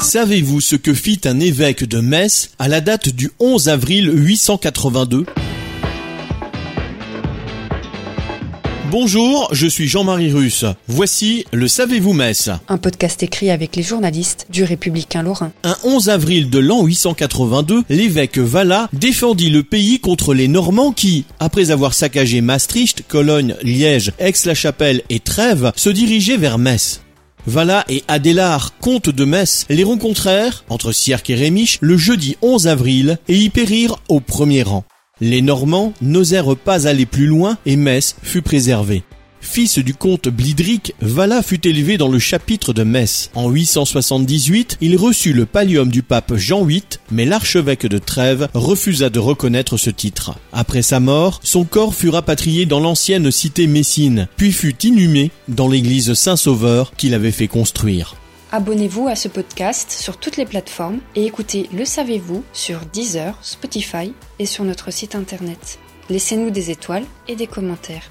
Savez-vous ce que fit un évêque de Metz à la date du 11 avril 882 Bonjour, je suis Jean-Marie Russe. Voici le Savez-vous Metz Un podcast écrit avec les journalistes du Républicain Lorrain. Un 11 avril de l'an 882, l'évêque Vala défendit le pays contre les Normands qui, après avoir saccagé Maastricht, Cologne, Liège, Aix-la-Chapelle et Trèves, se dirigeaient vers Metz. Vala et Adélard, comte de Metz, les rencontrèrent, entre Sierck et Rémiche, le jeudi 11 avril, et y périrent au premier rang. Les Normands n'osèrent pas aller plus loin et Metz fut préservée. Fils du comte Blidric, Vala fut élevé dans le chapitre de Metz. En 878, il reçut le pallium du pape Jean VIII, mais l'archevêque de Trèves refusa de reconnaître ce titre. Après sa mort, son corps fut rapatrié dans l'ancienne cité messine, puis fut inhumé dans l'église Saint-Sauveur qu'il avait fait construire. Abonnez-vous à ce podcast sur toutes les plateformes et écoutez Le Savez-vous sur Deezer, Spotify et sur notre site internet. Laissez-nous des étoiles et des commentaires.